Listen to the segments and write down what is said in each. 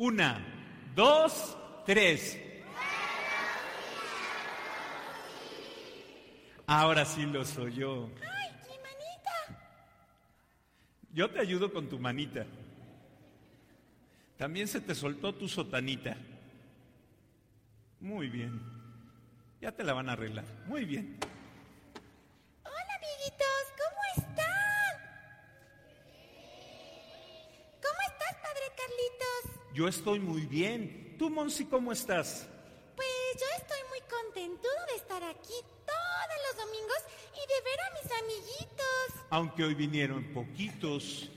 Una, dos, tres. Ahora sí lo soy yo. ¡Ay, mi manita! Yo te ayudo con tu manita. También se te soltó tu sotanita. Muy bien. Ya te la van a arreglar. Muy bien. Yo estoy muy bien. ¿Tú, Monsi, cómo estás? Pues yo estoy muy contentudo de estar aquí todos los domingos y de ver a mis amiguitos. Aunque hoy vinieron poquitos.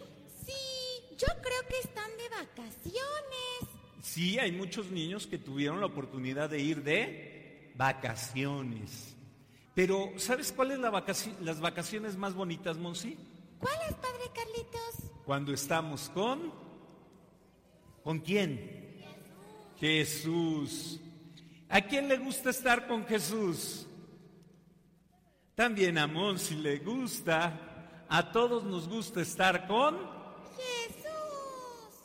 Sí, yo creo que están de vacaciones. Sí, hay muchos niños que tuvieron la oportunidad de ir de vacaciones. Pero, ¿sabes cuáles la vacaci- las vacaciones más bonitas, Monsi? ¿Cuál es, padre Carlitos? Cuando estamos con... ¿Con quién? Jesús. ¿A quién le gusta estar con Jesús? También a Monsi le gusta. A todos nos gusta estar con... Jesús.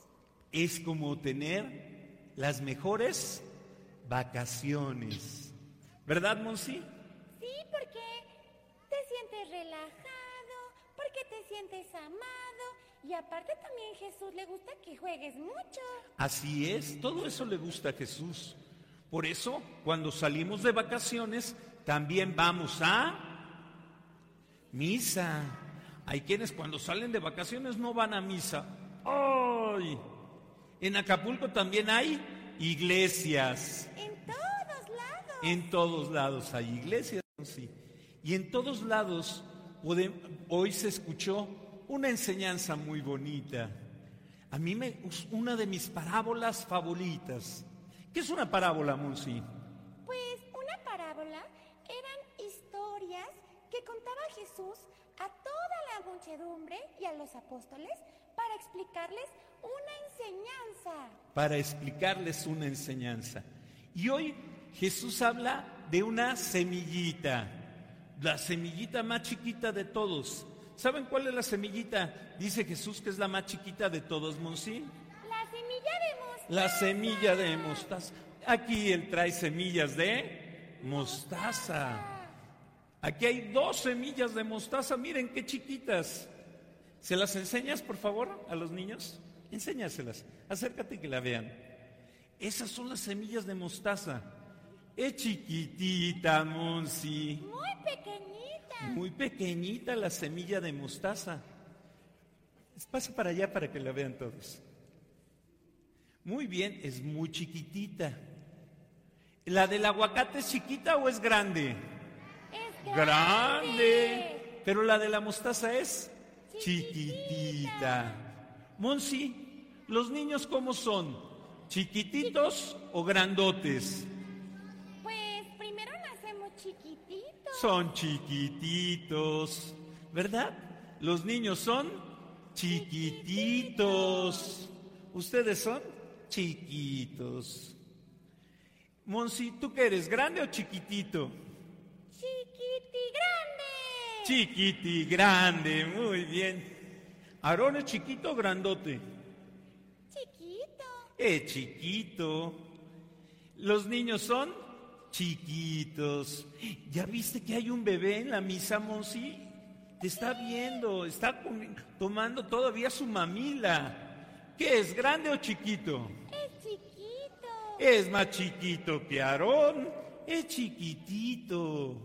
Es como tener las mejores vacaciones. ¿Verdad, Monsi? Sí, porque te sientes relajado, porque te sientes amado y aparte también Jesús le gusta que juegues mucho. Así es, todo eso le gusta a Jesús. Por eso, cuando salimos de vacaciones, también vamos a misa. Hay quienes cuando salen de vacaciones no van a misa. ¡Ay! En Acapulco también hay iglesias. En todos lados. En todos lados hay iglesias, sí. Y en todos lados hoy se escuchó una enseñanza muy bonita. A mí me una de mis parábolas favoritas. ¿Qué es una parábola, Monsi? Pues una parábola eran historias que contaba Jesús a toda la muchedumbre y a los apóstoles para explicarles una enseñanza. Para explicarles una enseñanza. Y hoy Jesús habla de una semillita, la semillita más chiquita de todos. ¿Saben cuál es la semillita? Dice Jesús que es la más chiquita de todos, Monsi. La semilla de mostaza. La semilla de mostaza. Aquí él trae semillas de mostaza. Aquí hay dos semillas de mostaza, miren qué chiquitas. ¿Se las enseñas, por favor, a los niños? Enséñaselas. Acércate y que la vean. Esas son las semillas de mostaza. Es chiquitita, Monsi. Muy pequeñita. Muy pequeñita la semilla de mostaza. Pasa para allá para que la vean todos. Muy bien, es muy chiquitita. ¿La del aguacate es chiquita o es grande? Es Grande. Pero la de la mostaza es Chiquitita. chiquitita. Monsi, ¿los niños cómo son? ¿Chiquititos o grandotes? Pues primero nacemos chiquititos. Son chiquititos, ¿verdad? Los niños son chiquititos. Ustedes son chiquitos. Monsi, ¿tú qué eres, grande o chiquitito? Chiquiti grande. Chiquiti, grande, muy bien. ¿Aarón es chiquito o grandote? Chiquito. Es chiquito. Los niños son chiquitos. ¿Ya viste que hay un bebé en la misa, Monsi? Te está viendo, está tomando todavía su mamila. ¿Qué es, grande o chiquito? Es chiquito. Es más chiquito que Aarón. Es chiquitito.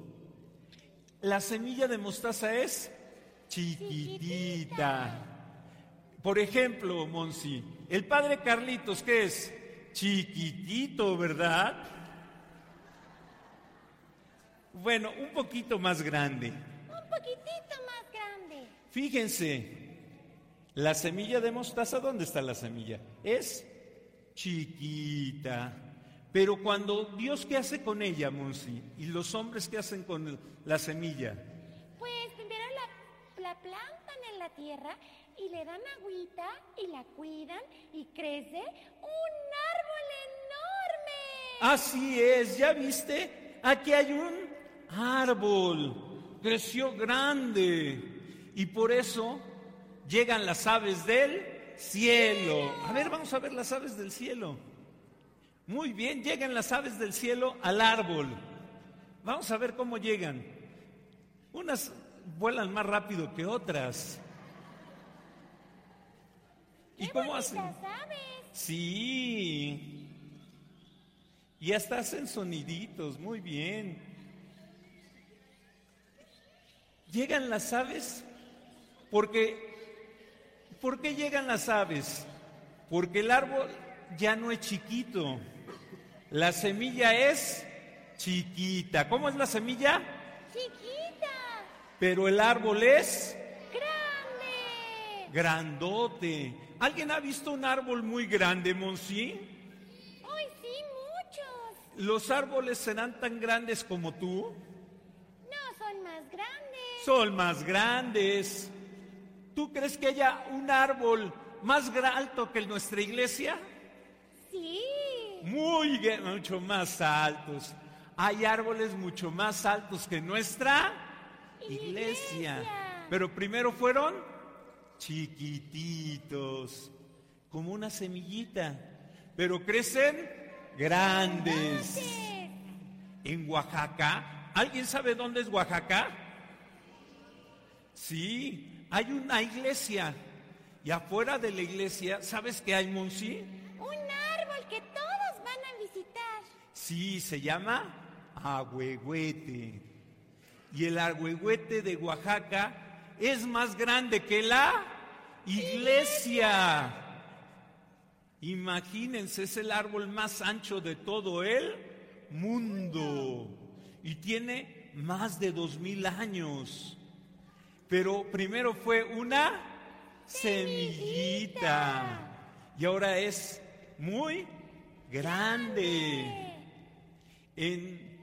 La semilla de mostaza es chiquitita. Por ejemplo, Monsi, el padre Carlitos, ¿qué es? Chiquitito, ¿verdad? Bueno, un poquito más grande. Un poquitito más grande. Fíjense, la semilla de mostaza, ¿dónde está la semilla? Es chiquita. Pero cuando Dios, ¿qué hace con ella, Monsi? ¿Y los hombres qué hacen con la semilla? Pues primero la, la plantan en la tierra y le dan agüita y la cuidan y crece un árbol enorme. Así es, ¿ya viste? Aquí hay un árbol, creció grande y por eso llegan las aves del cielo. A ver, vamos a ver las aves del cielo. Muy bien, llegan las aves del cielo al árbol. Vamos a ver cómo llegan. Unas vuelan más rápido que otras. ¿Y cómo hacen? Aves. Sí. Y hasta hacen soniditos, muy bien. Llegan las aves porque ¿Por qué llegan las aves? Porque el árbol ya no es chiquito. La semilla es chiquita. ¿Cómo es la semilla? Chiquita. Pero el árbol es grande. Grandote. ¿Alguien ha visto un árbol muy grande, Monsi? ¡Ay, sí, muchos! ¿Los árboles serán tan grandes como tú? No, son más grandes. Son más grandes. ¿Tú crees que haya un árbol más alto que nuestra iglesia? Sí. Muy, mucho más altos. Hay árboles mucho más altos que nuestra iglesia. Pero primero fueron chiquititos, como una semillita, pero crecen grandes. En Oaxaca, ¿alguien sabe dónde es Oaxaca? Sí, hay una iglesia y afuera de la iglesia, ¿sabes qué hay, Monsi? Un árbol que todos van a visitar. Sí, se llama Agüehuete. Y el Agüehuete de Oaxaca es más grande que la iglesia. Imagínense, es el árbol más ancho de todo el mundo y tiene más de dos mil años. Pero primero fue una semillita. Y ahora es muy grande. En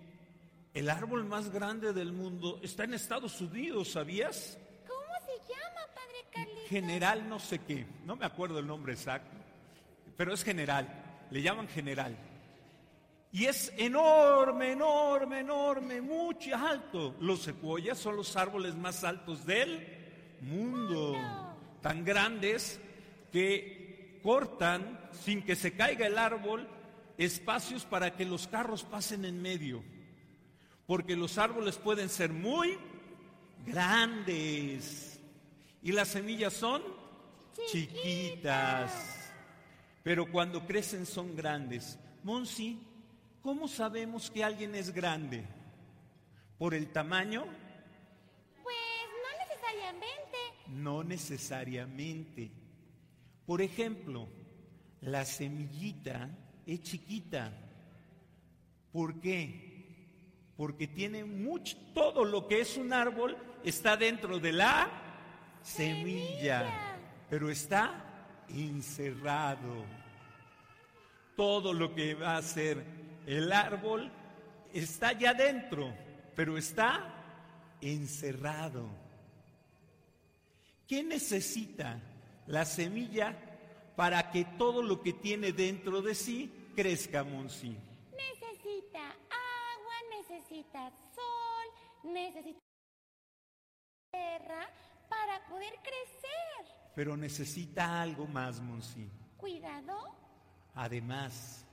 el árbol más grande del mundo está en Estados Unidos, ¿sabías? ¿Cómo se llama, Padre Carlitos? General no sé qué, no me acuerdo el nombre exacto, pero es general, le llaman general. Y es enorme, enorme, enorme, mucho alto. Los secuoyas son los árboles más altos del mundo. Tan grandes que cortan, sin que se caiga el árbol, espacios para que los carros pasen en medio. Porque los árboles pueden ser muy grandes. Y las semillas son chiquitas. Pero cuando crecen son grandes. Monsi, ¿Cómo sabemos que alguien es grande? ¿Por el tamaño? Pues no necesariamente. No necesariamente. Por ejemplo, la semillita es chiquita. ¿Por qué? Porque tiene mucho, todo lo que es un árbol está dentro de la semilla, semilla. pero está encerrado. Todo lo que va a ser el árbol está ya dentro, pero está encerrado. ¿Qué necesita la semilla para que todo lo que tiene dentro de sí crezca, Monsi? Necesita agua, necesita sol, necesita tierra para poder crecer. Pero necesita algo más, Monsi. Cuidado. Además,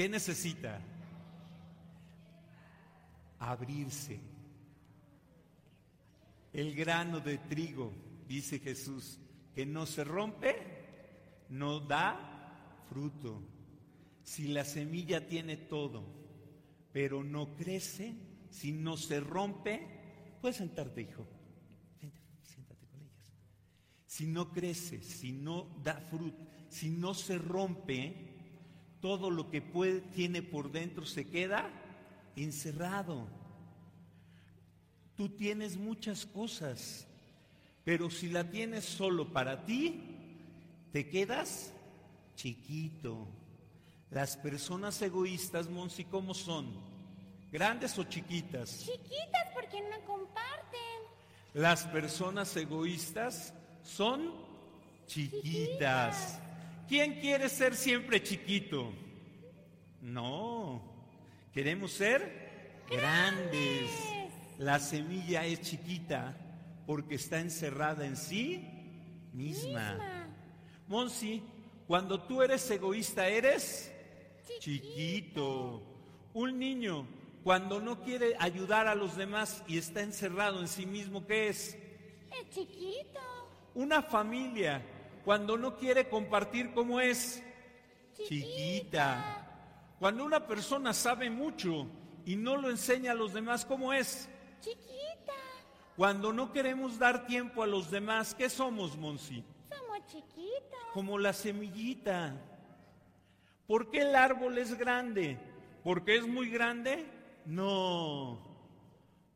¿Qué necesita? Abrirse. El grano de trigo, dice Jesús, que no se rompe, no da fruto. Si la semilla tiene todo, pero no crece, si no se rompe, puedes sentarte, hijo. Con. Si no crece, si no da fruto, si no se rompe, todo lo que puede, tiene por dentro se queda encerrado. Tú tienes muchas cosas, pero si la tienes solo para ti, te quedas chiquito. Las personas egoístas, Monsi, ¿cómo son? ¿Grandes o chiquitas? Chiquitas porque no comparten. Las personas egoístas son chiquitas. ¿Quién quiere ser siempre chiquito? No, queremos ser grandes. La semilla es chiquita porque está encerrada en sí misma. Monsi, cuando tú eres egoísta, eres chiquito. Un niño, cuando no quiere ayudar a los demás y está encerrado en sí mismo, ¿qué es? Es chiquito. Una familia, cuando no quiere compartir, ¿cómo es? Chiquita. Cuando una persona sabe mucho y no lo enseña a los demás, ¿cómo es? Chiquita. Cuando no queremos dar tiempo a los demás, ¿qué somos, Monsi? Somos chiquitos. Como la semillita. ¿Por qué el árbol es grande? ¿Porque es muy grande? No.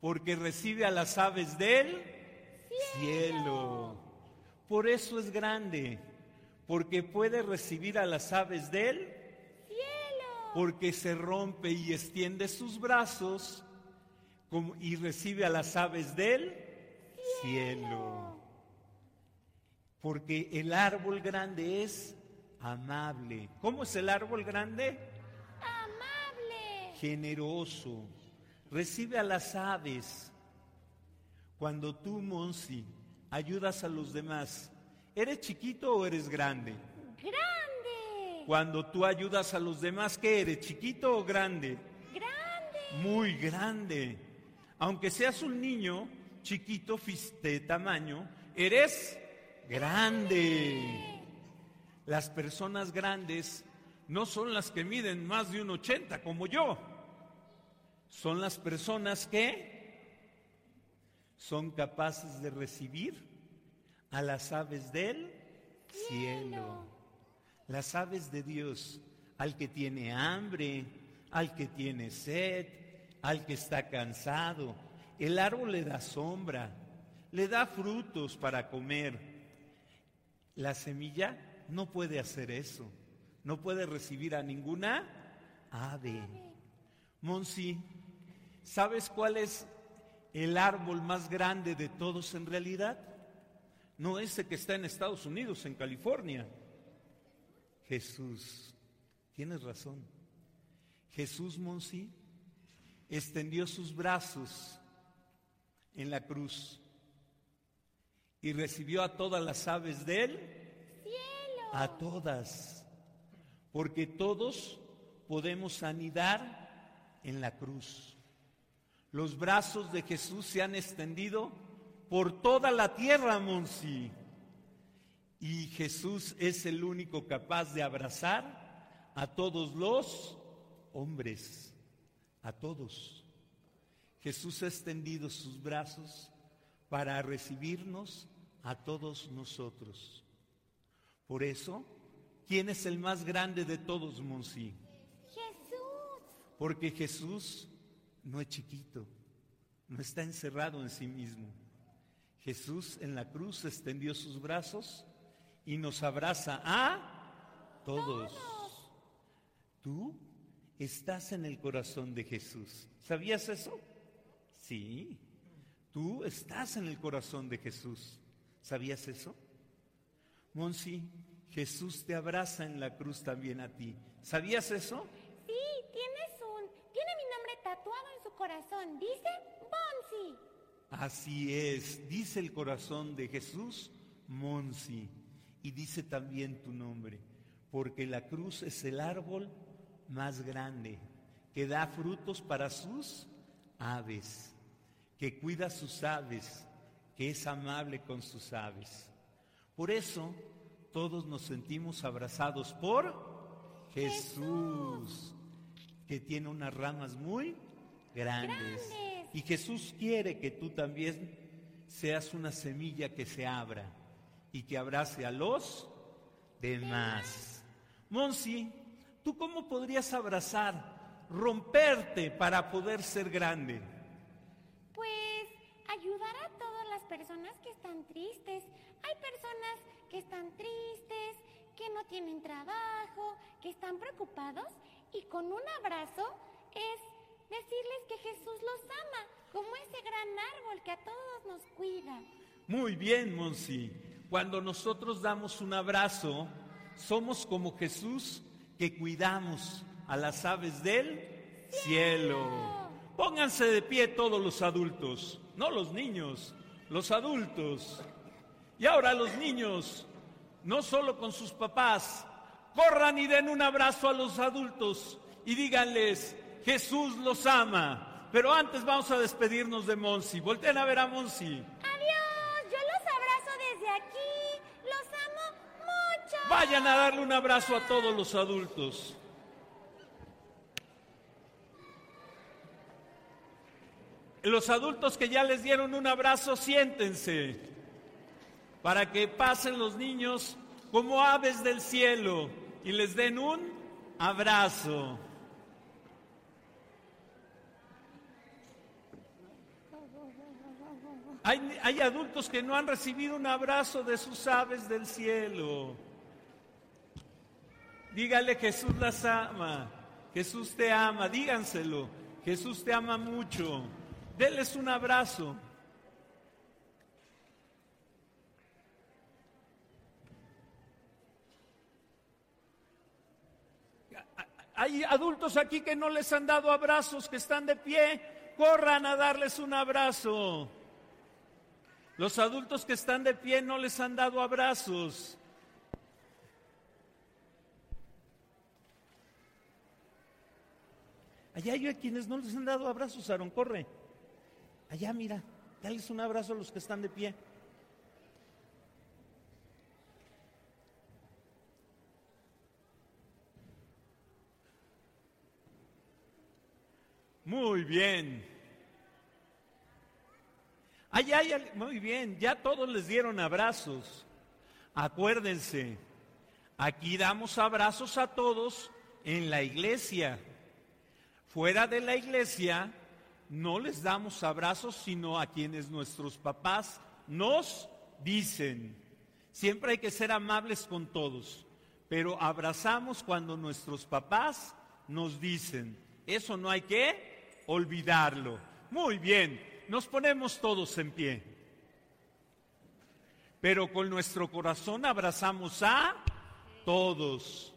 Porque recibe a las aves del cielo. Por eso es grande. Porque puede recibir a las aves del Cielo. porque se rompe y extiende sus brazos y recibe a las aves del cielo. Porque el árbol grande es amable. ¿Cómo es el árbol grande? Amable. Generoso. Recibe a las aves. Cuando tú, Monsi, ayudas a los demás, ¿eres chiquito o eres grande? Grande. Cuando tú ayudas a los demás, ¿qué eres? ¿Chiquito o grande? Grande. Muy grande. Aunque seas un niño chiquito de tamaño, eres grande. Las personas grandes no son las que miden más de un 80 como yo. Son las personas que son capaces de recibir a las aves del cielo. Las aves de Dios, al que tiene hambre, al que tiene sed, al que está cansado. El árbol le da sombra, le da frutos para comer. La semilla no puede hacer eso, no puede recibir a ninguna ave. Monsi, ¿sabes cuál es el árbol más grande de todos en realidad? No ese que está en Estados Unidos, en California. Jesús, tienes razón. Jesús Monsi extendió sus brazos en la cruz y recibió a todas las aves de él, Cielo. a todas, porque todos podemos anidar en la cruz. Los brazos de Jesús se han extendido por toda la tierra, Monsi. Y Jesús es el único capaz de abrazar a todos los hombres, a todos. Jesús ha extendido sus brazos para recibirnos a todos nosotros. Por eso, ¿quién es el más grande de todos, Monsi? Jesús. Porque Jesús no es chiquito, no está encerrado en sí mismo. Jesús en la cruz extendió sus brazos y nos abraza a todos. Tú estás en el corazón de Jesús. ¿Sabías eso? Sí. Tú estás en el corazón de Jesús. ¿Sabías eso? Monsi, Jesús te abraza en la cruz también a ti. ¿Sabías eso? Sí, tienes un. Tiene mi nombre tatuado en su corazón. Dice Bonsi. Así es, dice el corazón de Jesús, Monsi, y dice también tu nombre, porque la cruz es el árbol más grande, que da frutos para sus aves, que cuida sus aves, que es amable con sus aves. Por eso todos nos sentimos abrazados por Jesús, que tiene unas ramas muy grandes. Grandes. Y Jesús quiere que tú también seas una semilla que se abra y que abrace a los demás. Monsi, ¿tú cómo podrías abrazar, romperte para poder ser grande? Pues ayudar a todas las personas que están tristes. Hay personas que están tristes, que no tienen trabajo, que están preocupados y con un abrazo es decirles que Jesús los ama, como ese gran árbol que a todos nos cuida. Muy bien, Monsi. Cuando nosotros damos un abrazo, somos como Jesús que cuidamos a las aves del cielo. Pónganse de pie todos los adultos, no los niños, los adultos. Y ahora los niños, no solo con sus papás, corran y den un abrazo a los adultos y díganles, Jesús los ama. Pero antes vamos a despedirnos de Monsi. Volten a ver a Monsi. Adiós, yo los abrazo desde aquí. Los amo mucho. Vayan a darle un abrazo a todos los adultos. Los adultos que ya les dieron un abrazo, siéntense para que pasen los niños como aves del cielo y les den un abrazo. Hay, hay, adultos que no han recibido un abrazo de sus aves del cielo. Dígale, Jesús las ama, Jesús te ama, díganselo, Jesús te ama mucho. Denles un abrazo. Hay adultos aquí que no les han dado abrazos, que están de pie, corran a darles un abrazo. Los adultos que están de pie no les han dado abrazos. Allá hay a quienes no les han dado abrazos, Aaron, corre. Allá, mira, dales un abrazo a los que están de pie. Muy bien. Allá hay, muy bien, ya todos les dieron abrazos. Acuérdense, aquí damos abrazos a todos en la iglesia. Fuera de la iglesia no les damos abrazos sino a quienes nuestros papás nos dicen. Siempre hay que ser amables con todos, pero abrazamos cuando nuestros papás nos dicen. Eso no hay que olvidarlo. Muy bien, nos ponemos todos en pie. Pero con nuestro corazón abrazamos a todos.